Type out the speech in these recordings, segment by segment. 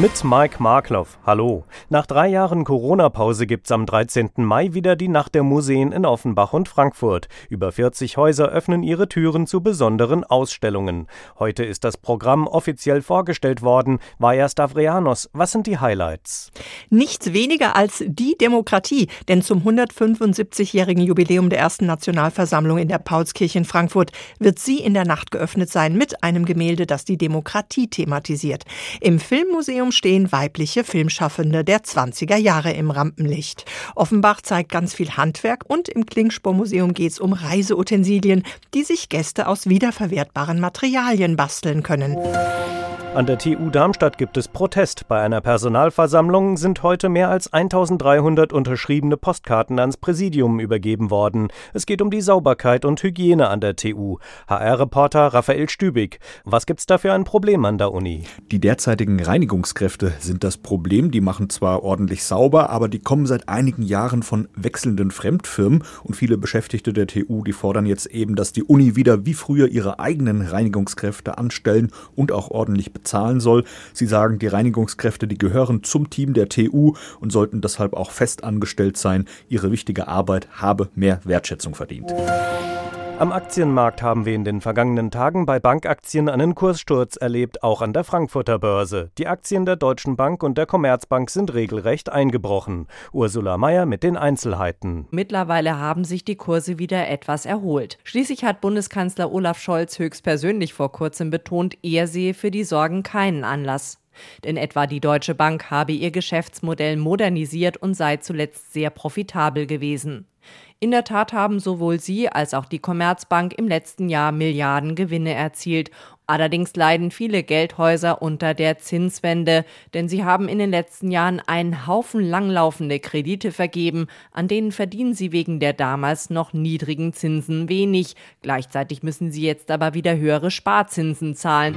Mit Mike Markloff. Hallo. Nach drei Jahren Corona-Pause gibt's am 13. Mai wieder die Nacht der Museen in Offenbach und Frankfurt. Über 40 Häuser öffnen ihre Türen zu besonderen Ausstellungen. Heute ist das Programm offiziell vorgestellt worden. Vaja Stavrianos, was sind die Highlights? Nichts weniger als die Demokratie, denn zum 175-jährigen Jubiläum der ersten Nationalversammlung in der Paulskirche in Frankfurt wird sie in der Nacht geöffnet sein mit einem Gemälde, das die Demokratie thematisiert. Im Filmmuseum Museum stehen weibliche Filmschaffende der 20er Jahre im Rampenlicht. Offenbach zeigt ganz viel Handwerk und im Klingspor-Museum geht es um Reiseutensilien, die sich Gäste aus wiederverwertbaren Materialien basteln können. An der TU Darmstadt gibt es Protest. Bei einer Personalversammlung sind heute mehr als 1300 unterschriebene Postkarten ans Präsidium übergeben worden. Es geht um die Sauberkeit und Hygiene an der TU. HR-Reporter Raphael Stübig. Was gibt's da für ein Problem an der Uni? Die derzeitigen Reinigungskräfte sind das Problem. Die machen zwar ordentlich sauber, aber die kommen seit einigen Jahren von wechselnden Fremdfirmen und viele Beschäftigte der TU, die fordern jetzt eben, dass die Uni wieder wie früher ihre eigenen Reinigungskräfte anstellen und auch ordentlich bezahlen bezahlen soll. Sie sagen, die Reinigungskräfte, die gehören zum Team der TU und sollten deshalb auch fest angestellt sein. Ihre wichtige Arbeit habe mehr Wertschätzung verdient. Am Aktienmarkt haben wir in den vergangenen Tagen bei Bankaktien einen Kurssturz erlebt, auch an der Frankfurter Börse. Die Aktien der Deutschen Bank und der Commerzbank sind regelrecht eingebrochen. Ursula Mayer mit den Einzelheiten. Mittlerweile haben sich die Kurse wieder etwas erholt. Schließlich hat Bundeskanzler Olaf Scholz höchstpersönlich vor kurzem betont, er sehe für die Sorgen keinen Anlass. Denn etwa die Deutsche Bank habe ihr Geschäftsmodell modernisiert und sei zuletzt sehr profitabel gewesen. In der Tat haben sowohl sie als auch die Commerzbank im letzten Jahr Milliarden Gewinne erzielt. Allerdings leiden viele Geldhäuser unter der Zinswende, denn sie haben in den letzten Jahren einen Haufen langlaufende Kredite vergeben, an denen verdienen sie wegen der damals noch niedrigen Zinsen wenig. Gleichzeitig müssen sie jetzt aber wieder höhere Sparzinsen zahlen.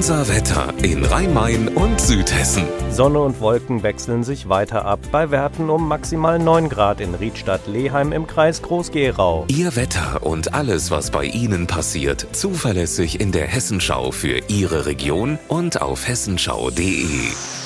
Unser Wetter in Rhein-Main und Südhessen. Sonne und Wolken wechseln sich weiter ab bei Werten um maximal 9 Grad in Riedstadt-Leheim im Kreis Groß-Gerau. Ihr Wetter und alles, was bei Ihnen passiert, zuverlässig in der Hessenschau für Ihre Region und auf hessenschau.de.